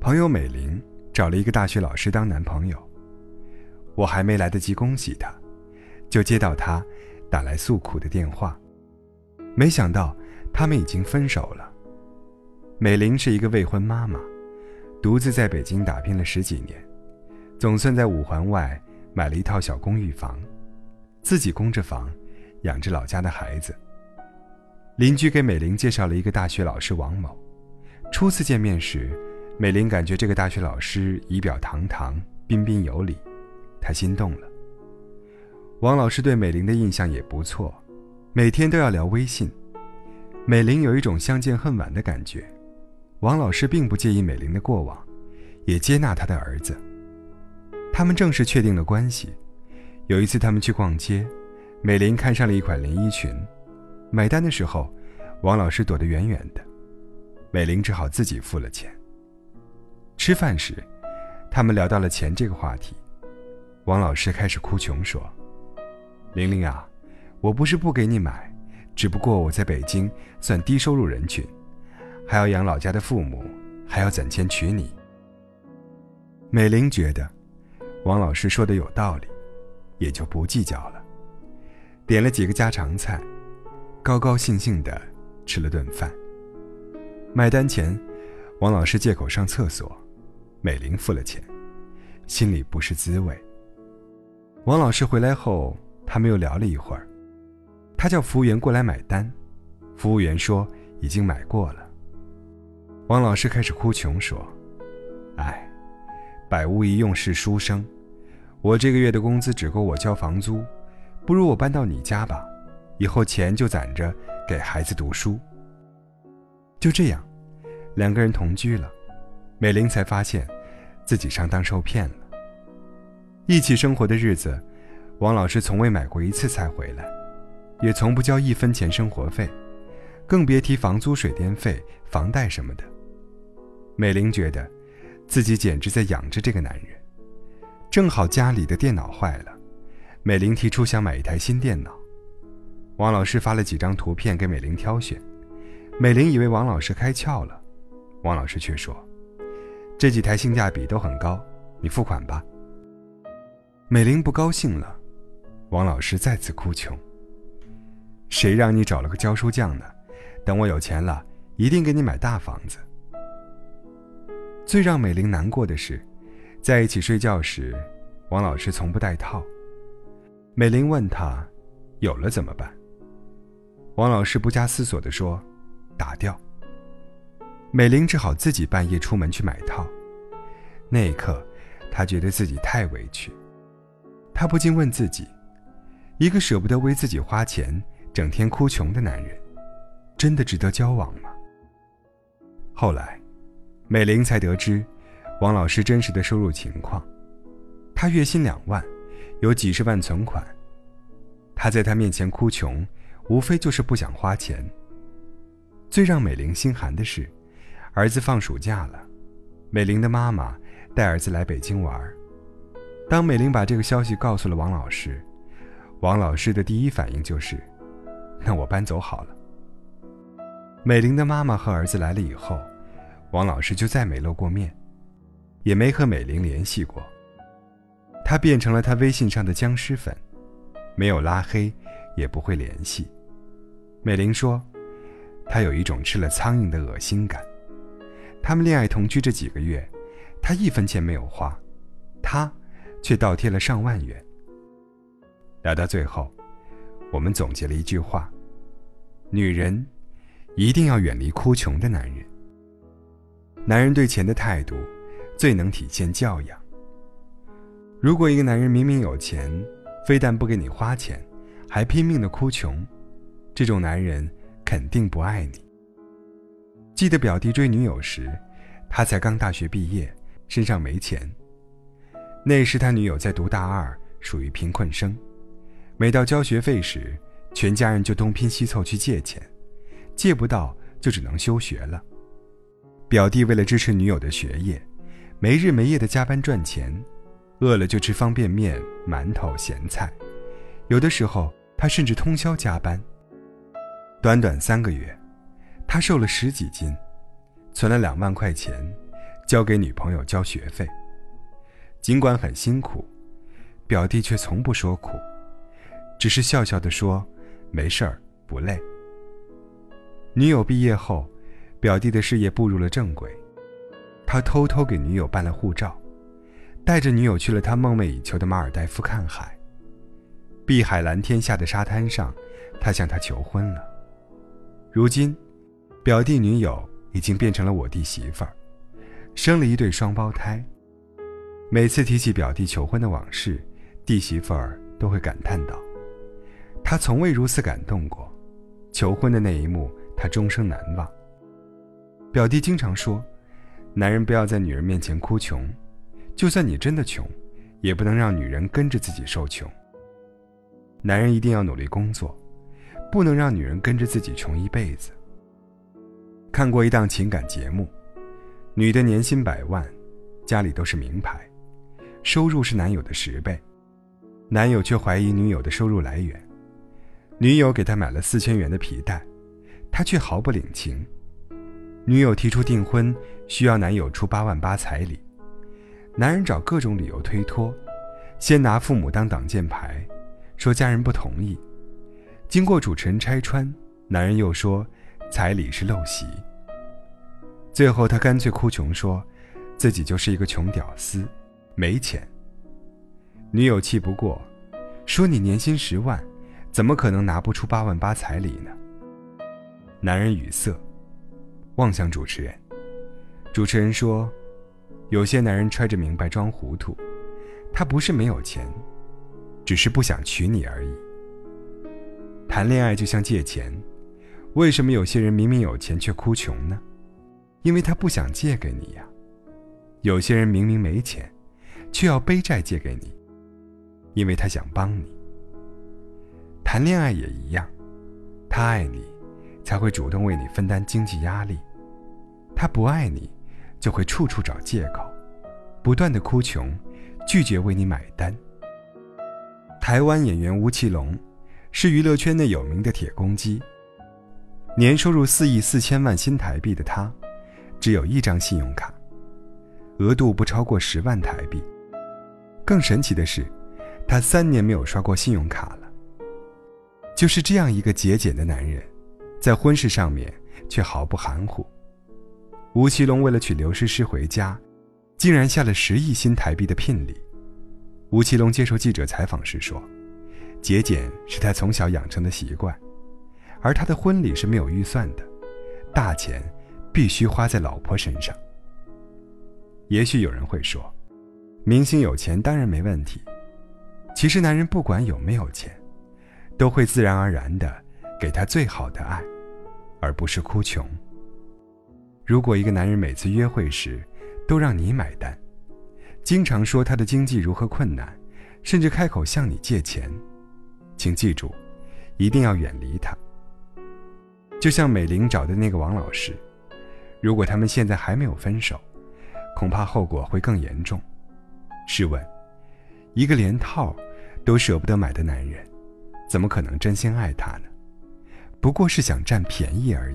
朋友美玲找了一个大学老师当男朋友。我还没来得及恭喜她，就接到她打来诉苦的电话。没想到他们已经分手了。美玲是一个未婚妈妈，独自在北京打拼了十几年，总算在五环外买了一套小公寓房，自己供着房，养着老家的孩子。邻居给美玲介绍了一个大学老师王某。初次见面时，美玲感觉这个大学老师仪表堂堂、彬彬有礼，她心动了。王老师对美玲的印象也不错，每天都要聊微信。美玲有一种相见恨晚的感觉。王老师并不介意美玲的过往，也接纳她的儿子。他们正式确定了关系。有一次，他们去逛街，美玲看上了一款连衣裙。买单的时候，王老师躲得远远的，美玲只好自己付了钱。吃饭时，他们聊到了钱这个话题，王老师开始哭穷说：“玲玲啊，我不是不给你买，只不过我在北京算低收入人群，还要养老家的父母，还要攒钱娶你。”美玲觉得，王老师说的有道理，也就不计较了，点了几个家常菜。高高兴兴的吃了顿饭。买单前，王老师借口上厕所，美玲付了钱，心里不是滋味。王老师回来后，他们又聊了一会儿。他叫服务员过来买单，服务员说已经买过了。王老师开始哭穷说：“哎，百无一用是书生，我这个月的工资只够我交房租，不如我搬到你家吧。”以后钱就攒着给孩子读书。就这样，两个人同居了，美玲才发现自己上当受骗了。一起生活的日子，王老师从未买过一次菜回来，也从不交一分钱生活费，更别提房租、水电费、房贷什么的。美玲觉得，自己简直在养着这个男人。正好家里的电脑坏了，美玲提出想买一台新电脑。王老师发了几张图片给美玲挑选，美玲以为王老师开窍了，王老师却说：“这几台性价比都很高，你付款吧。”美玲不高兴了，王老师再次哭穷：“谁让你找了个教书匠呢？等我有钱了，一定给你买大房子。”最让美玲难过的是，在一起睡觉时，王老师从不戴套。美玲问他：“有了怎么办？”王老师不加思索地说：“打掉。”美玲只好自己半夜出门去买套。那一刻，她觉得自己太委屈，她不禁问自己：一个舍不得为自己花钱、整天哭穷的男人，真的值得交往吗？后来，美玲才得知，王老师真实的收入情况：他月薪两万，有几十万存款。他在他面前哭穷。无非就是不想花钱。最让美玲心寒的是，儿子放暑假了，美玲的妈妈带儿子来北京玩。当美玲把这个消息告诉了王老师，王老师的第一反应就是：“那我搬走好了。”美玲的妈妈和儿子来了以后，王老师就再没露过面，也没和美玲联系过。他变成了他微信上的僵尸粉，没有拉黑，也不会联系。美玲说：“她有一种吃了苍蝇的恶心感。他们恋爱同居这几个月，他一分钱没有花，他却倒贴了上万元。”聊到最后，我们总结了一句话：“女人一定要远离哭穷的男人。男人对钱的态度，最能体现教养。如果一个男人明明有钱，非但不给你花钱，还拼命的哭穷。”这种男人肯定不爱你。记得表弟追女友时，他才刚大学毕业，身上没钱。那时他女友在读大二，属于贫困生。每到交学费时，全家人就东拼西凑去借钱，借不到就只能休学了。表弟为了支持女友的学业，没日没夜的加班赚钱，饿了就吃方便面、馒头、咸菜，有的时候他甚至通宵加班。短短三个月，他瘦了十几斤，存了两万块钱，交给女朋友交学费。尽管很辛苦，表弟却从不说苦，只是笑笑地说：“没事儿，不累。”女友毕业后，表弟的事业步入了正轨，他偷偷给女友办了护照，带着女友去了他梦寐以求的马尔代夫看海。碧海蓝天下的沙滩上，他向她求婚了。如今，表弟女友已经变成了我弟媳妇儿，生了一对双胞胎。每次提起表弟求婚的往事，弟媳妇儿都会感叹道：“他从未如此感动过，求婚的那一幕，他终生难忘。”表弟经常说：“男人不要在女人面前哭穷，就算你真的穷，也不能让女人跟着自己受穷。男人一定要努力工作，不能让女人跟着自己穷一辈子。”看过一档情感节目，女的年薪百万，家里都是名牌。收入是男友的十倍，男友却怀疑女友的收入来源。女友给他买了四千元的皮带，他却毫不领情。女友提出订婚，需要男友出八万八彩礼，男人找各种理由推脱，先拿父母当挡箭牌，说家人不同意。经过主持人拆穿，男人又说彩礼是陋习。最后他干脆哭穷，说自己就是一个穷屌丝。没钱。女友气不过，说：“你年薪十万，怎么可能拿不出八万八彩礼呢？”男人语塞，望向主持人。主持人说：“有些男人揣着明白装糊涂，他不是没有钱，只是不想娶你而已。谈恋爱就像借钱，为什么有些人明明有钱却哭穷呢？因为他不想借给你呀。有些人明明没钱。”却要背债借给你，因为他想帮你。谈恋爱也一样，他爱你，才会主动为你分担经济压力；他不爱你，就会处处找借口，不断的哭穷，拒绝为你买单。台湾演员吴奇隆，是娱乐圈内有名的铁公鸡，年收入四亿四千万新台币的他，只有一张信用卡，额度不超过十万台币。更神奇的是，他三年没有刷过信用卡了。就是这样一个节俭的男人，在婚事上面却毫不含糊。吴奇隆为了娶刘诗诗回家，竟然下了十亿新台币的聘礼。吴奇隆接受记者采访时说：“节俭是他从小养成的习惯，而他的婚礼是没有预算的，大钱必须花在老婆身上。”也许有人会说。明星有钱当然没问题，其实男人不管有没有钱，都会自然而然的给他最好的爱，而不是哭穷。如果一个男人每次约会时都让你买单，经常说他的经济如何困难，甚至开口向你借钱，请记住，一定要远离他。就像美玲找的那个王老师，如果他们现在还没有分手，恐怕后果会更严重。试问，一个连套都舍不得买的男人，怎么可能真心爱她呢？不过是想占便宜而已。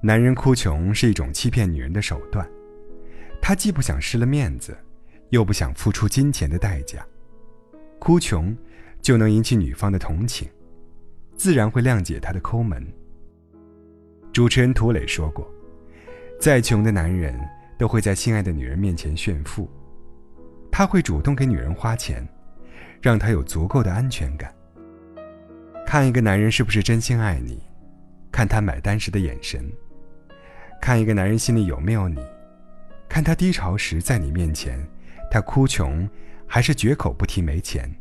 男人哭穷是一种欺骗女人的手段，他既不想失了面子，又不想付出金钱的代价，哭穷就能引起女方的同情，自然会谅解他的抠门。主持人涂磊说过，再穷的男人都会在心爱的女人面前炫富。他会主动给女人花钱，让她有足够的安全感。看一个男人是不是真心爱你，看他买单时的眼神；看一个男人心里有没有你，看他低潮时在你面前，他哭穷还是绝口不提没钱。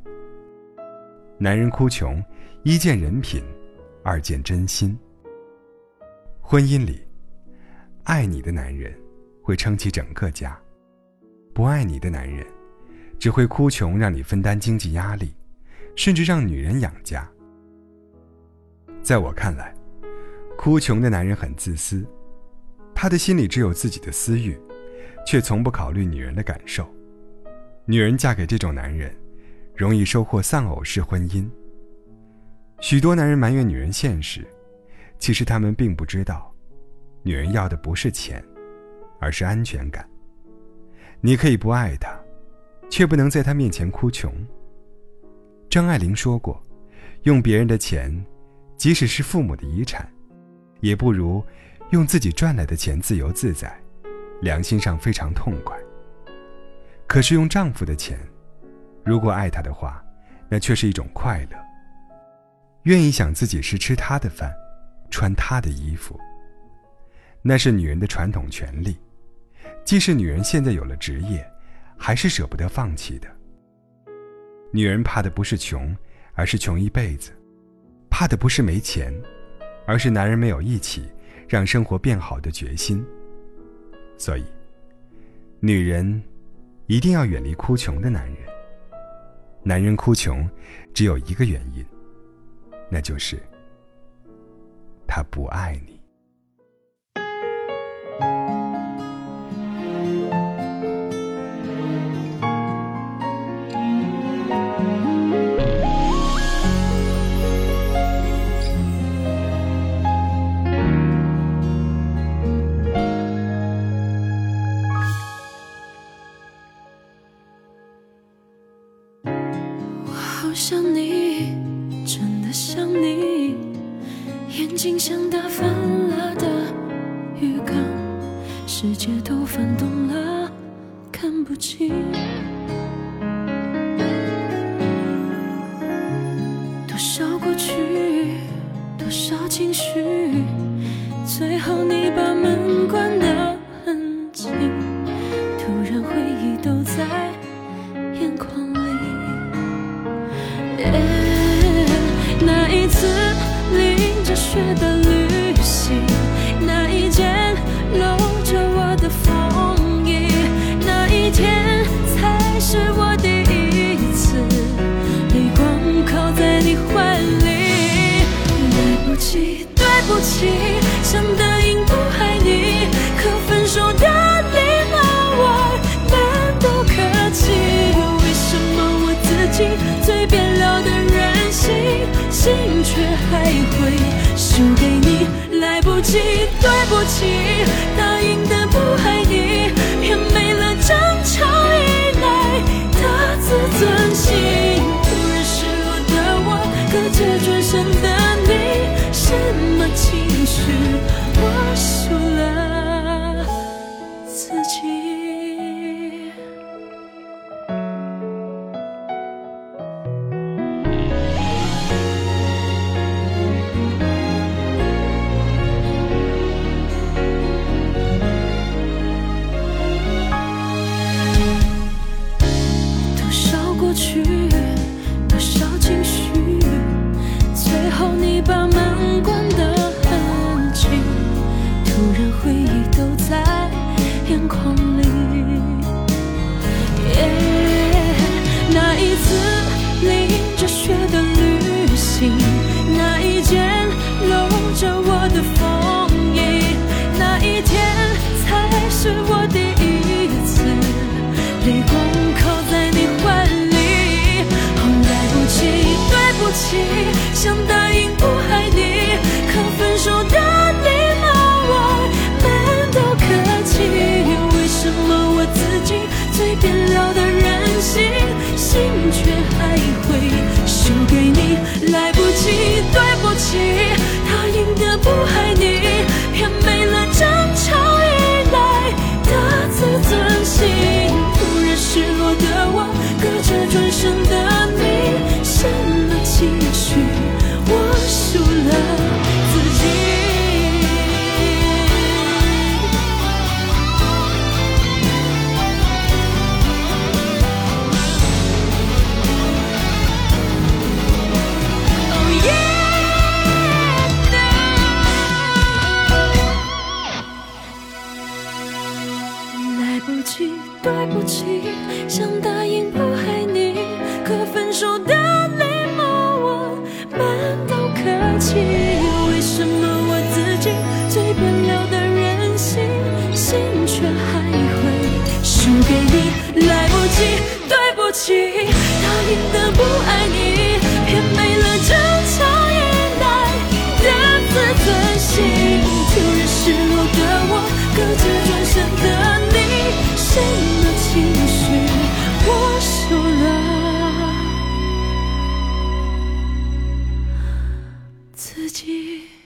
男人哭穷，一见人品，二见真心。婚姻里，爱你的男人会撑起整个家，不爱你的男人。只会哭穷，让你分担经济压力，甚至让女人养家。在我看来，哭穷的男人很自私，他的心里只有自己的私欲，却从不考虑女人的感受。女人嫁给这种男人，容易收获丧偶式婚姻。许多男人埋怨女人现实，其实他们并不知道，女人要的不是钱，而是安全感。你可以不爱他，却不能在他面前哭穷。张爱玲说过：“用别人的钱，即使是父母的遗产，也不如用自己赚来的钱自由自在，良心上非常痛快。”可是用丈夫的钱，如果爱他的话，那却是一种快乐。愿意想自己是吃他的饭，穿他的衣服。那是女人的传统权利，既是女人现在有了职业，还是舍不得放弃的。女人怕的不是穷，而是穷一辈子；怕的不是没钱，而是男人没有一起让生活变好的决心。所以，女人一定要远离哭穷的男人。男人哭穷，只有一个原因，那就是他不爱你。不起，想答应不爱你，可分手的礼貌我们都客气，为什么我自己最变了的任性？心却还会输给你，来不及，对不起，答应的不爱你，也没了争吵以来的自尊心。突然失落的我，隔着转身的，去自己。